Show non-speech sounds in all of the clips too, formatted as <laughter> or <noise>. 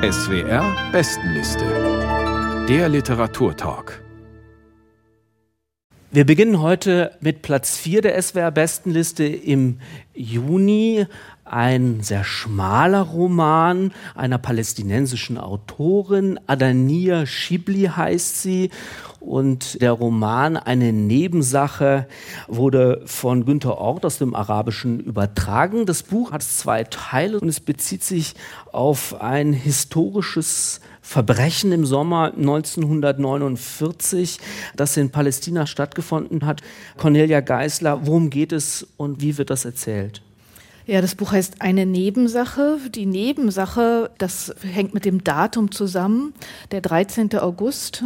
SWR Bestenliste. Der Literaturtalk. Wir beginnen heute mit Platz 4 der SWR Bestenliste im Juni. Ein sehr schmaler Roman einer palästinensischen Autorin. Adania Shibli heißt sie. Und der Roman Eine Nebensache wurde von Günter Ort aus dem Arabischen übertragen. Das Buch hat zwei Teile und es bezieht sich auf ein historisches Verbrechen im Sommer 1949, das in Palästina stattgefunden hat. Cornelia Geisler, worum geht es und wie wird das erzählt? Ja, das Buch heißt Eine Nebensache. Die Nebensache, das hängt mit dem Datum zusammen, der 13. August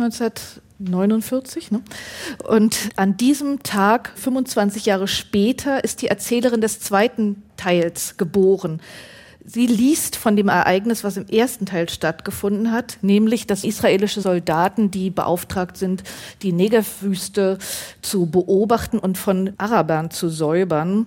1949. Ne? Und an diesem Tag, 25 Jahre später, ist die Erzählerin des zweiten Teils geboren. Sie liest von dem Ereignis, was im ersten Teil stattgefunden hat, nämlich, dass israelische Soldaten, die beauftragt sind, die Negerwüste zu beobachten und von Arabern zu säubern,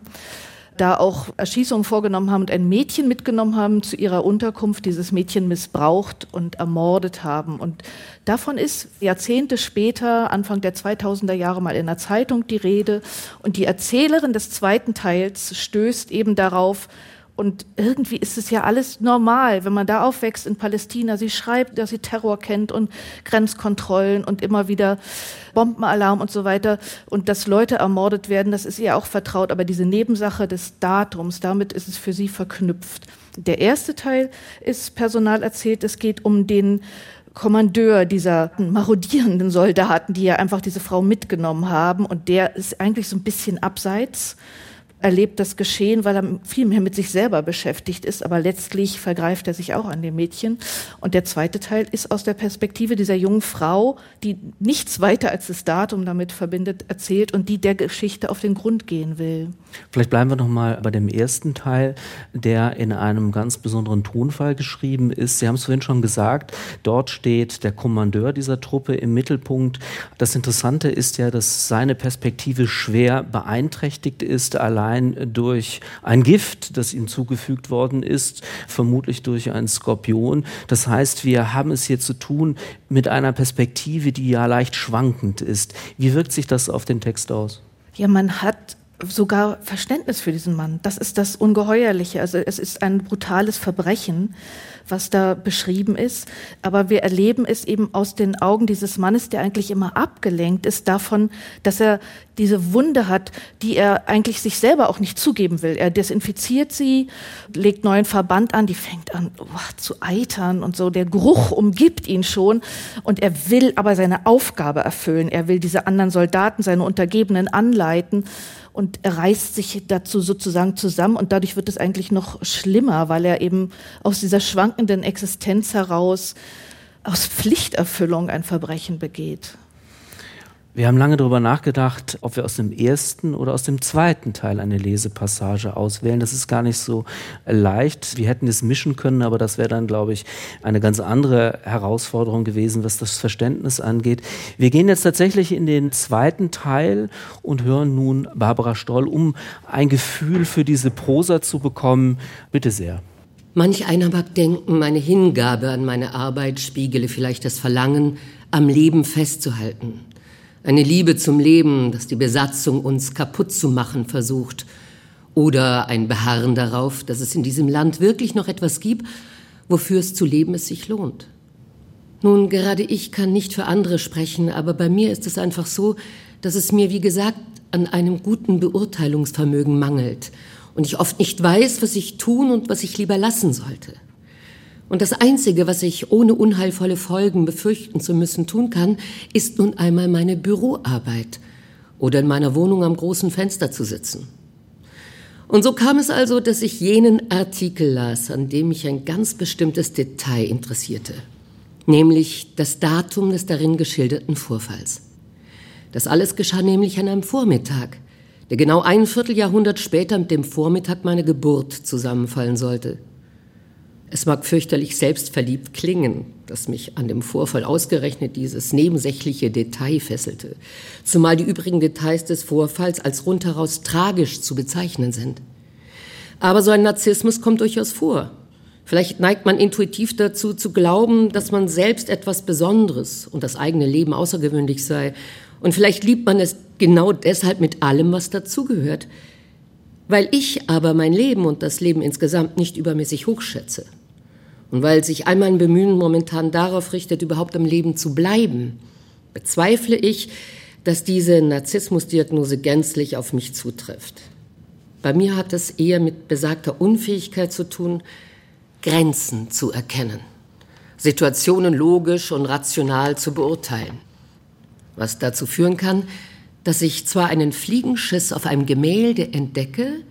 da auch Erschießungen vorgenommen haben und ein Mädchen mitgenommen haben zu ihrer Unterkunft, dieses Mädchen missbraucht und ermordet haben. Und davon ist Jahrzehnte später, Anfang der 2000er Jahre, mal in der Zeitung die Rede. Und die Erzählerin des zweiten Teils stößt eben darauf, und irgendwie ist es ja alles normal, wenn man da aufwächst in Palästina. Sie schreibt, dass sie Terror kennt und Grenzkontrollen und immer wieder Bombenalarm und so weiter. Und dass Leute ermordet werden, das ist ihr auch vertraut. Aber diese Nebensache des Datums, damit ist es für sie verknüpft. Der erste Teil ist Personal erzählt. Es geht um den Kommandeur dieser marodierenden Soldaten, die ja einfach diese Frau mitgenommen haben. Und der ist eigentlich so ein bisschen abseits erlebt das Geschehen, weil er viel mehr mit sich selber beschäftigt ist, aber letztlich vergreift er sich auch an dem Mädchen. Und der zweite Teil ist aus der Perspektive dieser jungen Frau, die nichts weiter als das Datum damit verbindet, erzählt und die der Geschichte auf den Grund gehen will. Vielleicht bleiben wir noch mal bei dem ersten Teil, der in einem ganz besonderen Tonfall geschrieben ist. Sie haben es vorhin schon gesagt, dort steht der Kommandeur dieser Truppe im Mittelpunkt. Das Interessante ist ja, dass seine Perspektive schwer beeinträchtigt ist, allein allein durch ein Gift, das ihm zugefügt worden ist, vermutlich durch einen Skorpion. Das heißt, wir haben es hier zu tun mit einer Perspektive, die ja leicht schwankend ist. Wie wirkt sich das auf den Text aus? Ja, man hat sogar Verständnis für diesen Mann. Das ist das Ungeheuerliche. Also es ist ein brutales Verbrechen was da beschrieben ist. Aber wir erleben es eben aus den Augen dieses Mannes, der eigentlich immer abgelenkt ist davon, dass er diese Wunde hat, die er eigentlich sich selber auch nicht zugeben will. Er desinfiziert sie, legt neuen Verband an, die fängt an oh, zu eitern und so. Der Geruch umgibt ihn schon und er will aber seine Aufgabe erfüllen. Er will diese anderen Soldaten, seine Untergebenen anleiten und er reißt sich dazu sozusagen zusammen und dadurch wird es eigentlich noch schlimmer, weil er eben aus dieser schwankenden Existenz heraus aus Pflichterfüllung ein Verbrechen begeht. Wir haben lange darüber nachgedacht, ob wir aus dem ersten oder aus dem zweiten Teil eine Lesepassage auswählen. Das ist gar nicht so leicht. Wir hätten es mischen können, aber das wäre dann, glaube ich, eine ganz andere Herausforderung gewesen, was das Verständnis angeht. Wir gehen jetzt tatsächlich in den zweiten Teil und hören nun Barbara Stoll, um ein Gefühl für diese Prosa zu bekommen. Bitte sehr. Manch einer mag denken, meine Hingabe an meine Arbeit spiegele vielleicht das Verlangen, am Leben festzuhalten eine Liebe zum Leben, das die Besatzung uns kaputt zu machen versucht. Oder ein Beharren darauf, dass es in diesem Land wirklich noch etwas gibt, wofür es zu leben es sich lohnt. Nun, gerade ich kann nicht für andere sprechen, aber bei mir ist es einfach so, dass es mir, wie gesagt, an einem guten Beurteilungsvermögen mangelt und ich oft nicht weiß, was ich tun und was ich lieber lassen sollte. Und das Einzige, was ich ohne unheilvolle Folgen befürchten zu müssen tun kann, ist nun einmal meine Büroarbeit oder in meiner Wohnung am großen Fenster zu sitzen. Und so kam es also, dass ich jenen Artikel las, an dem mich ein ganz bestimmtes Detail interessierte, nämlich das Datum des darin geschilderten Vorfalls. Das alles geschah nämlich an einem Vormittag, der genau ein Vierteljahrhundert später mit dem Vormittag meiner Geburt zusammenfallen sollte. Es mag fürchterlich selbstverliebt klingen, dass mich an dem Vorfall ausgerechnet dieses nebensächliche Detail fesselte, zumal die übrigen Details des Vorfalls als rundheraus tragisch zu bezeichnen sind. Aber so ein Narzissmus kommt durchaus vor. Vielleicht neigt man intuitiv dazu zu glauben, dass man selbst etwas Besonderes und das eigene Leben außergewöhnlich sei. Und vielleicht liebt man es genau deshalb mit allem, was dazugehört. Weil ich aber mein Leben und das Leben insgesamt nicht übermäßig hochschätze. Und weil sich all mein Bemühen momentan darauf richtet, überhaupt am Leben zu bleiben, bezweifle ich, dass diese Narzissmusdiagnose gänzlich auf mich zutrifft. Bei mir hat es eher mit besagter Unfähigkeit zu tun, Grenzen zu erkennen, Situationen logisch und rational zu beurteilen, was dazu führen kann, dass ich zwar einen Fliegenschiss auf einem Gemälde entdecke,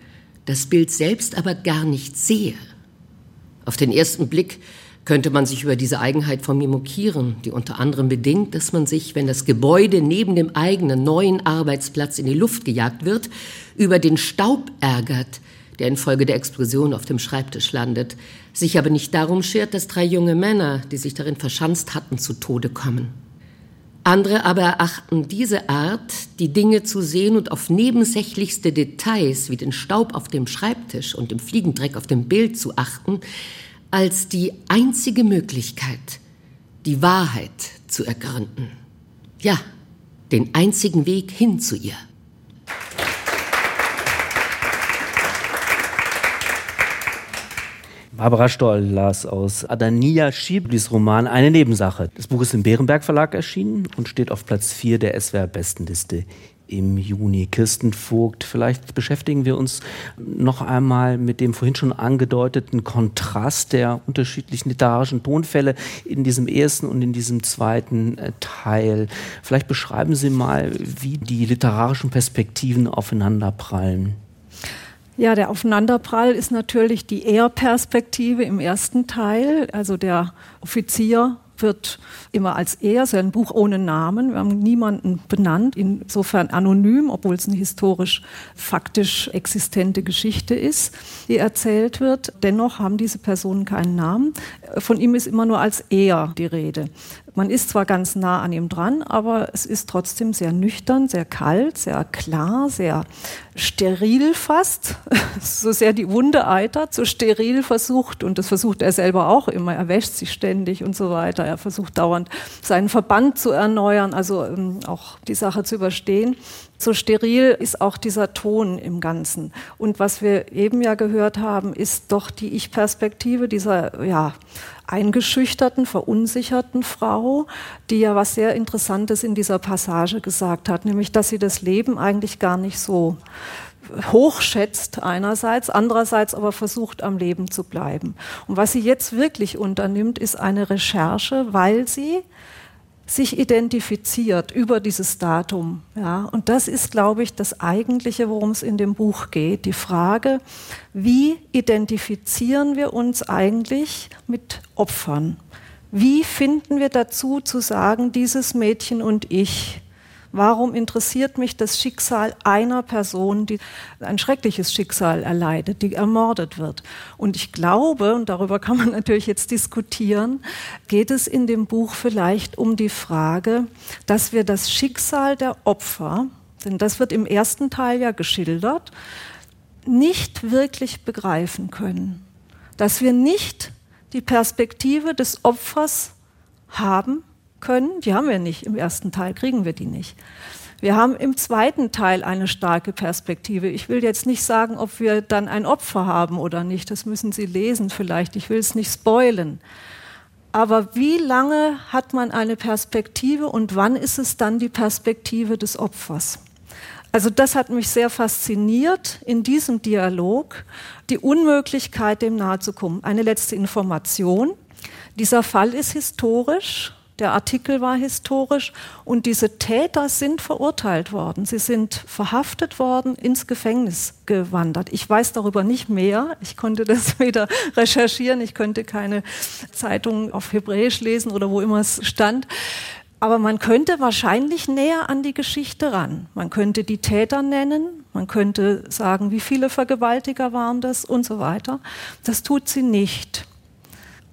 das Bild selbst aber gar nicht sehe. Auf den ersten Blick könnte man sich über diese Eigenheit von mir mokieren, die unter anderem bedingt, dass man sich, wenn das Gebäude neben dem eigenen neuen Arbeitsplatz in die Luft gejagt wird, über den Staub ärgert, der infolge der Explosion auf dem Schreibtisch landet, sich aber nicht darum schert, dass drei junge Männer, die sich darin verschanzt hatten, zu Tode kommen. Andere aber erachten diese Art, die Dinge zu sehen und auf nebensächlichste Details wie den Staub auf dem Schreibtisch und dem Fliegendreck auf dem Bild zu achten, als die einzige Möglichkeit, die Wahrheit zu ergründen. Ja, den einzigen Weg hin zu ihr. Barbara Stoll las aus Adania Schiblis Roman Eine Nebensache. Das Buch ist im Bärenberg Verlag erschienen und steht auf Platz 4 der SWR-Bestenliste im Juni. Kirsten Vogt, vielleicht beschäftigen wir uns noch einmal mit dem vorhin schon angedeuteten Kontrast der unterschiedlichen literarischen Tonfälle in diesem ersten und in diesem zweiten äh, Teil. Vielleicht beschreiben Sie mal, wie die literarischen Perspektiven aufeinander prallen. Ja, der Aufeinanderprall ist natürlich die Er-Perspektive im ersten Teil. Also der Offizier wird immer als er, so ein Buch ohne Namen. Wir haben niemanden benannt, insofern anonym, obwohl es eine historisch faktisch existente Geschichte ist, die erzählt wird. Dennoch haben diese Personen keinen Namen. Von ihm ist immer nur als er die Rede. Man ist zwar ganz nah an ihm dran, aber es ist trotzdem sehr nüchtern, sehr kalt, sehr klar, sehr steril fast. <laughs> so sehr die Wunde eitert, so steril versucht, und das versucht er selber auch immer, er wäscht sich ständig und so weiter. Er versucht dauernd seinen Verband zu erneuern, also ähm, auch die Sache zu überstehen. So steril ist auch dieser Ton im Ganzen. Und was wir eben ja gehört haben, ist doch die Ich-Perspektive dieser, ja, eingeschüchterten, verunsicherten Frau, die ja was sehr Interessantes in dieser Passage gesagt hat, nämlich dass sie das Leben eigentlich gar nicht so hochschätzt einerseits, andererseits aber versucht am Leben zu bleiben. Und was sie jetzt wirklich unternimmt, ist eine Recherche, weil sie sich identifiziert über dieses Datum. Ja, und das ist, glaube ich, das Eigentliche, worum es in dem Buch geht. Die Frage, wie identifizieren wir uns eigentlich mit Opfern? Wie finden wir dazu zu sagen, dieses Mädchen und ich Warum interessiert mich das Schicksal einer Person, die ein schreckliches Schicksal erleidet, die ermordet wird? Und ich glaube, und darüber kann man <laughs> natürlich jetzt diskutieren, geht es in dem Buch vielleicht um die Frage, dass wir das Schicksal der Opfer, denn das wird im ersten Teil ja geschildert, nicht wirklich begreifen können. Dass wir nicht die Perspektive des Opfers haben, können, die haben wir nicht. Im ersten Teil kriegen wir die nicht. Wir haben im zweiten Teil eine starke Perspektive. Ich will jetzt nicht sagen, ob wir dann ein Opfer haben oder nicht. Das müssen Sie lesen vielleicht. Ich will es nicht spoilen. Aber wie lange hat man eine Perspektive und wann ist es dann die Perspektive des Opfers? Also das hat mich sehr fasziniert in diesem Dialog, die Unmöglichkeit, dem nahezukommen. Eine letzte Information. Dieser Fall ist historisch. Der Artikel war historisch und diese Täter sind verurteilt worden. Sie sind verhaftet worden, ins Gefängnis gewandert. Ich weiß darüber nicht mehr. Ich konnte <laughs> das weder recherchieren, ich konnte keine Zeitung auf Hebräisch lesen oder wo immer es stand. Aber man könnte wahrscheinlich näher an die Geschichte ran. Man könnte die Täter nennen, man könnte sagen, wie viele Vergewaltiger waren das und so weiter. Das tut sie nicht.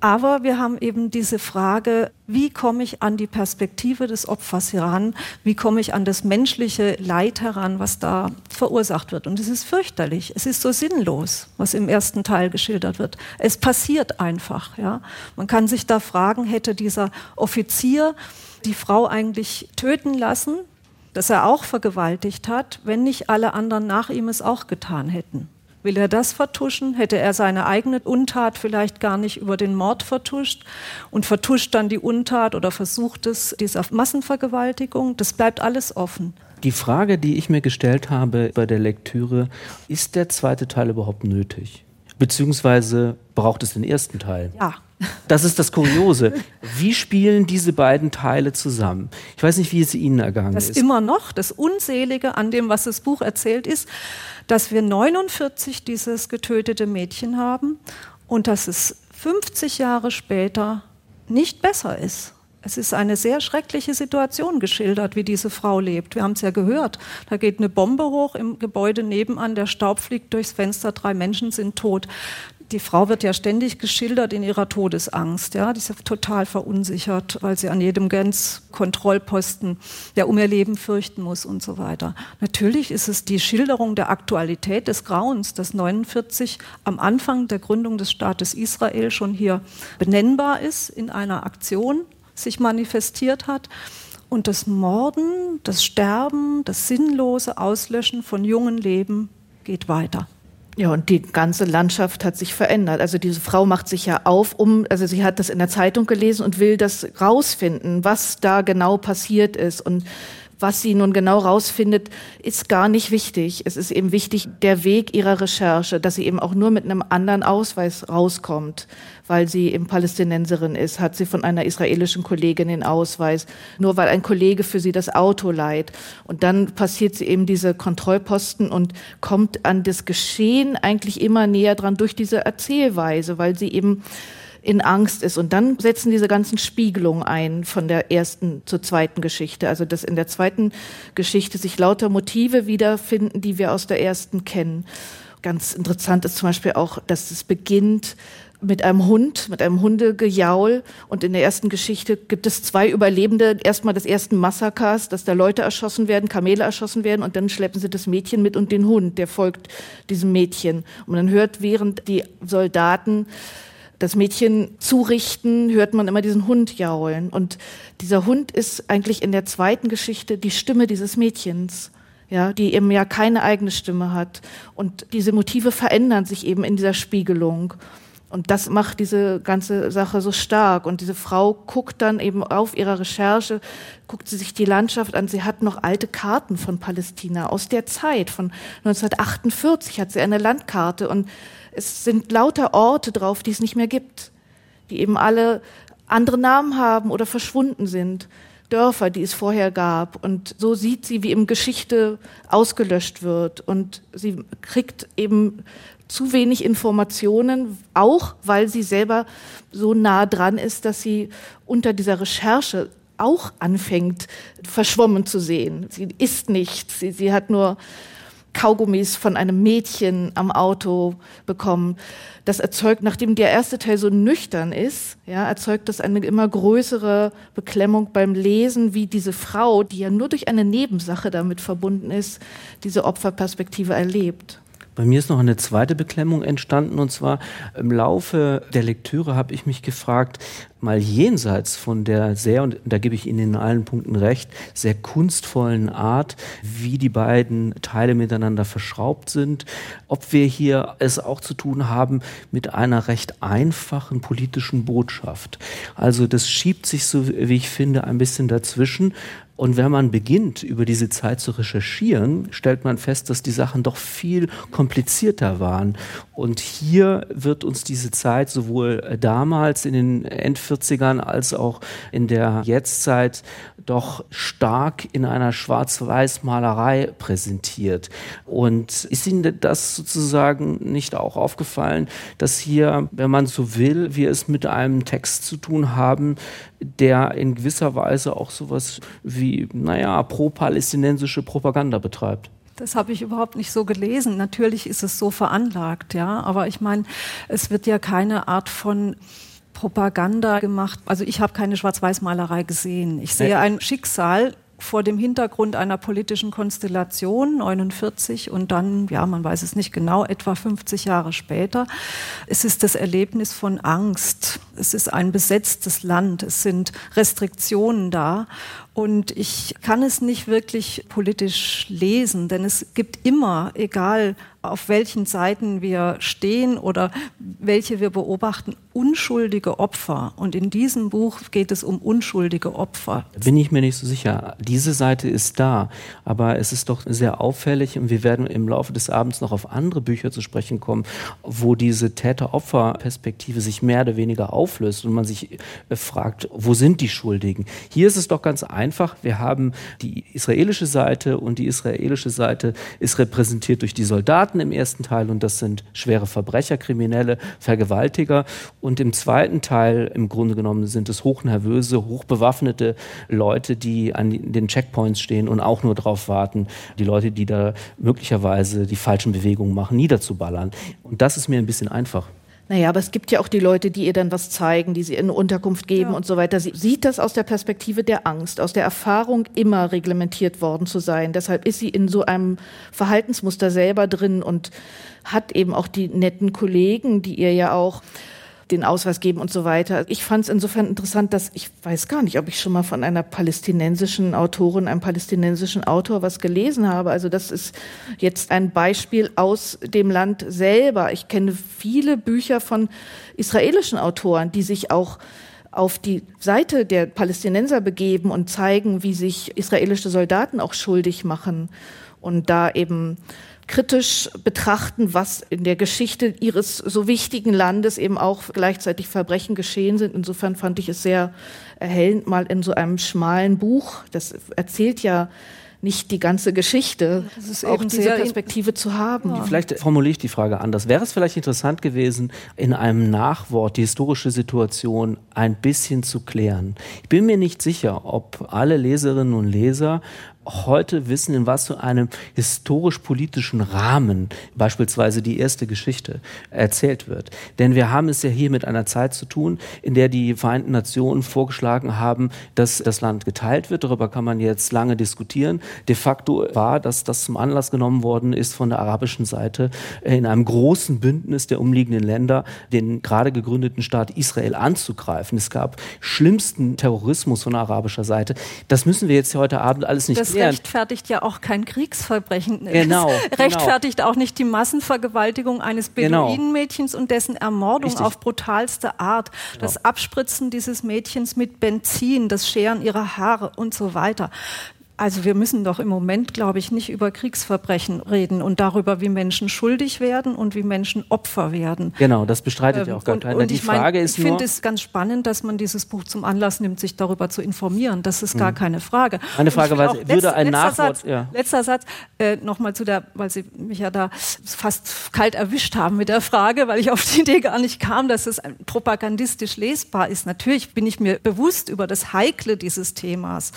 Aber wir haben eben diese Frage, wie komme ich an die Perspektive des Opfers heran? Wie komme ich an das menschliche Leid heran, was da verursacht wird? Und es ist fürchterlich. Es ist so sinnlos, was im ersten Teil geschildert wird. Es passiert einfach. Ja? Man kann sich da fragen, hätte dieser Offizier die Frau eigentlich töten lassen, dass er auch vergewaltigt hat, wenn nicht alle anderen nach ihm es auch getan hätten? Will er das vertuschen? Hätte er seine eigene Untat vielleicht gar nicht über den Mord vertuscht und vertuscht dann die Untat oder versucht es dieser Massenvergewaltigung? Das bleibt alles offen. Die Frage, die ich mir gestellt habe bei der Lektüre, ist der zweite Teil überhaupt nötig? Beziehungsweise braucht es den ersten Teil? Ja. Das ist das Kuriose. Wie spielen diese beiden Teile zusammen? Ich weiß nicht, wie es Ihnen ergangen das ist. Immer noch das Unselige an dem, was das Buch erzählt, ist, dass wir 49 dieses getötete Mädchen haben und dass es 50 Jahre später nicht besser ist. Es ist eine sehr schreckliche Situation geschildert, wie diese Frau lebt. Wir haben es ja gehört. Da geht eine Bombe hoch im Gebäude nebenan, der Staub fliegt durchs Fenster, drei Menschen sind tot die Frau wird ja ständig geschildert in ihrer Todesangst. Ja, die ist ja total verunsichert, weil sie an jedem Grenzkontrollposten ja um ihr Leben fürchten muss und so weiter. Natürlich ist es die Schilderung der Aktualität des Grauens, dass 49 am Anfang der Gründung des Staates Israel schon hier benennbar ist, in einer Aktion sich manifestiert hat. Und das Morden, das Sterben, das sinnlose Auslöschen von jungen Leben geht weiter. Ja, und die ganze Landschaft hat sich verändert. Also diese Frau macht sich ja auf, um, also sie hat das in der Zeitung gelesen und will das rausfinden, was da genau passiert ist. Und was sie nun genau rausfindet, ist gar nicht wichtig. Es ist eben wichtig, der Weg ihrer Recherche, dass sie eben auch nur mit einem anderen Ausweis rauskommt, weil sie eben Palästinenserin ist, hat sie von einer israelischen Kollegin den Ausweis, nur weil ein Kollege für sie das Auto leiht. Und dann passiert sie eben diese Kontrollposten und kommt an das Geschehen eigentlich immer näher dran durch diese Erzählweise, weil sie eben in Angst ist. Und dann setzen diese ganzen Spiegelungen ein von der ersten zur zweiten Geschichte. Also dass in der zweiten Geschichte sich lauter Motive wiederfinden, die wir aus der ersten kennen. Ganz interessant ist zum Beispiel auch, dass es beginnt mit einem Hund, mit einem Hundegejaul. Und in der ersten Geschichte gibt es zwei Überlebende erstmal des ersten Massakers, dass da Leute erschossen werden, Kamele erschossen werden und dann schleppen sie das Mädchen mit und den Hund, der folgt diesem Mädchen. Und man hört, während die Soldaten das Mädchen zurichten, hört man immer diesen Hund jaulen. Und dieser Hund ist eigentlich in der zweiten Geschichte die Stimme dieses Mädchens, ja, die eben ja keine eigene Stimme hat. Und diese Motive verändern sich eben in dieser Spiegelung. Und das macht diese ganze Sache so stark. Und diese Frau guckt dann eben auf ihrer Recherche, guckt sie sich die Landschaft an. Sie hat noch alte Karten von Palästina aus der Zeit, von 1948 hat sie eine Landkarte und es sind lauter Orte drauf, die es nicht mehr gibt, die eben alle andere Namen haben oder verschwunden sind. Dörfer, die es vorher gab. Und so sieht sie, wie eben Geschichte ausgelöscht wird. Und sie kriegt eben zu wenig Informationen, auch weil sie selber so nah dran ist, dass sie unter dieser Recherche auch anfängt, verschwommen zu sehen. Sie isst nichts, sie, sie hat nur Kaugummis von einem Mädchen am Auto bekommen. Das erzeugt, nachdem der erste Teil so nüchtern ist, ja, erzeugt das eine immer größere Beklemmung beim Lesen, wie diese Frau, die ja nur durch eine Nebensache damit verbunden ist, diese Opferperspektive erlebt. Bei mir ist noch eine zweite Beklemmung entstanden und zwar im Laufe der Lektüre habe ich mich gefragt, mal jenseits von der sehr, und da gebe ich Ihnen in allen Punkten recht, sehr kunstvollen Art, wie die beiden Teile miteinander verschraubt sind, ob wir hier es auch zu tun haben mit einer recht einfachen politischen Botschaft. Also das schiebt sich so, wie ich finde, ein bisschen dazwischen. Und wenn man beginnt, über diese Zeit zu recherchieren, stellt man fest, dass die Sachen doch viel komplizierter waren. Und hier wird uns diese Zeit sowohl damals in den End 40ern als auch in der Jetztzeit doch stark in einer Schwarz-Weiß-Malerei präsentiert. Und ist Ihnen das sozusagen nicht auch aufgefallen, dass hier, wenn man so will, wir es mit einem Text zu tun haben, der in gewisser Weise auch sowas wie, naja, pro-palästinensische Propaganda betreibt? Das habe ich überhaupt nicht so gelesen. Natürlich ist es so veranlagt, ja. Aber ich meine, es wird ja keine Art von Propaganda gemacht. Also ich habe keine Schwarz-Weiß-Malerei gesehen. Ich sehe ein Schicksal vor dem Hintergrund einer politischen Konstellation, 49 und dann, ja, man weiß es nicht genau, etwa 50 Jahre später. Es ist das Erlebnis von Angst. Es ist ein besetztes Land. Es sind Restriktionen da. Und ich kann es nicht wirklich politisch lesen, denn es gibt immer, egal auf welchen Seiten wir stehen oder welche wir beobachten, unschuldige Opfer. Und in diesem Buch geht es um unschuldige Opfer. Bin ich mir nicht so sicher. Diese Seite ist da, aber es ist doch sehr auffällig und wir werden im Laufe des Abends noch auf andere Bücher zu sprechen kommen, wo diese Täter-Opfer-Perspektive sich mehr oder weniger auflöst und man sich äh, fragt, wo sind die Schuldigen? Hier ist es doch ganz einfach. Wir haben die israelische Seite und die israelische Seite ist repräsentiert durch die Soldaten im ersten Teil und das sind schwere Verbrecher, Kriminelle, Vergewaltiger. Und im zweiten Teil im Grunde genommen sind es hochnervöse, hochbewaffnete Leute, die an den Checkpoints stehen und auch nur darauf warten, die Leute, die da möglicherweise die falschen Bewegungen machen, niederzuballern. Und das ist mir ein bisschen einfach. Naja, aber es gibt ja auch die Leute, die ihr dann was zeigen, die sie in Unterkunft geben ja. und so weiter. Sie sieht das aus der Perspektive der Angst, aus der Erfahrung, immer reglementiert worden zu sein. Deshalb ist sie in so einem Verhaltensmuster selber drin und hat eben auch die netten Kollegen, die ihr ja auch den Ausweis geben und so weiter. Ich fand es insofern interessant, dass ich weiß gar nicht, ob ich schon mal von einer palästinensischen Autorin, einem palästinensischen Autor was gelesen habe. Also das ist jetzt ein Beispiel aus dem Land selber. Ich kenne viele Bücher von israelischen Autoren, die sich auch auf die Seite der Palästinenser begeben und zeigen, wie sich israelische Soldaten auch schuldig machen und da eben kritisch betrachten, was in der Geschichte ihres so wichtigen Landes eben auch gleichzeitig Verbrechen geschehen sind. Insofern fand ich es sehr erhellend, mal in so einem schmalen Buch, das erzählt ja nicht die ganze Geschichte, auch diese Perspektive zu haben. Ja. Vielleicht formuliere ich die Frage anders. Wäre es vielleicht interessant gewesen, in einem Nachwort die historische Situation ein bisschen zu klären? Ich bin mir nicht sicher, ob alle Leserinnen und Leser heute wissen, in was für einem historisch-politischen Rahmen beispielsweise die erste Geschichte erzählt wird. Denn wir haben es ja hier mit einer Zeit zu tun, in der die Vereinten Nationen vorgeschlagen haben, dass das Land geteilt wird. Darüber kann man jetzt lange diskutieren. De facto war, dass das zum Anlass genommen worden ist von der arabischen Seite in einem großen Bündnis der umliegenden Länder, den gerade gegründeten Staat Israel anzugreifen. Es gab schlimmsten Terrorismus von arabischer Seite. Das müssen wir jetzt heute Abend alles nicht das das rechtfertigt ja auch kein Kriegsverbrechen. Genau. Es <laughs> rechtfertigt genau. auch nicht die Massenvergewaltigung eines genau. Beduinenmädchens und dessen Ermordung Richtig. auf brutalste Art. Genau. Das Abspritzen dieses Mädchens mit Benzin, das Scheren ihrer Haare und so weiter. Also wir müssen doch im Moment, glaube ich, nicht über Kriegsverbrechen reden und darüber, wie Menschen schuldig werden und wie Menschen Opfer werden. Genau, das bestreitet ähm, ja auch gar keiner. Die Frage mein, ist Ich finde es ganz spannend, dass man dieses Buch zum Anlass nimmt, sich darüber zu informieren. Das ist gar mhm. keine Frage. Eine Frage war, würde letzt, ein letzter Nachwort... Satz, ja. Letzter Satz, äh, nochmal zu der, weil Sie mich ja da fast kalt erwischt haben mit der Frage, weil ich auf die Idee gar nicht kam, dass es propagandistisch lesbar ist. Natürlich bin ich mir bewusst über das Heikle dieses Themas.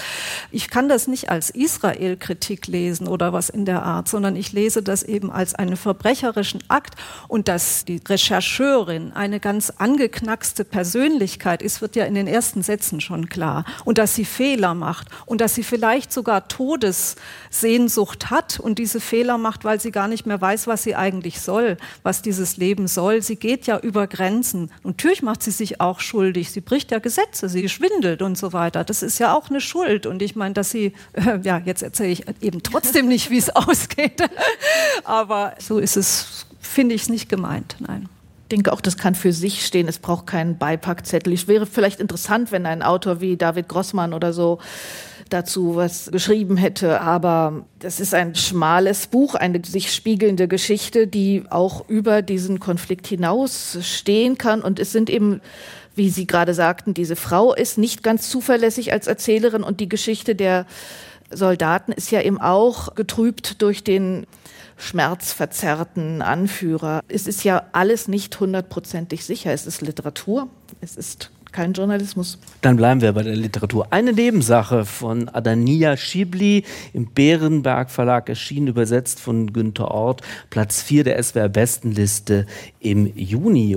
Ich kann das nicht als Israel-Kritik lesen oder was in der Art, sondern ich lese das eben als einen verbrecherischen Akt und dass die Rechercheurin eine ganz angeknackste Persönlichkeit ist, wird ja in den ersten Sätzen schon klar. Und dass sie Fehler macht und dass sie vielleicht sogar Todessehnsucht hat und diese Fehler macht, weil sie gar nicht mehr weiß, was sie eigentlich soll, was dieses Leben soll. Sie geht ja über Grenzen. Natürlich macht sie sich auch schuldig. Sie bricht ja Gesetze, sie schwindelt und so weiter. Das ist ja auch eine Schuld. Und ich meine, dass sie äh, ja, jetzt erzähle ich eben trotzdem nicht, wie es <laughs> ausgeht. Aber so ist es, finde ich es nicht gemeint. Nein. Ich denke auch, das kann für sich stehen. Es braucht keinen Beipackzettel. Es wäre vielleicht interessant, wenn ein Autor wie David Grossmann oder so dazu was geschrieben hätte. Aber das ist ein schmales Buch, eine sich spiegelnde Geschichte, die auch über diesen Konflikt hinaus stehen kann. Und es sind eben wie Sie gerade sagten, diese Frau ist nicht ganz zuverlässig als Erzählerin und die Geschichte der Soldaten ist ja eben auch getrübt durch den schmerzverzerrten Anführer. Es ist ja alles nicht hundertprozentig sicher. Es ist Literatur, es ist kein Journalismus. Dann bleiben wir bei der Literatur. Eine Nebensache von Adania Schibli im Bärenberg Verlag erschienen, übersetzt von Günter Ort, Platz 4 der SWR Bestenliste im Juni.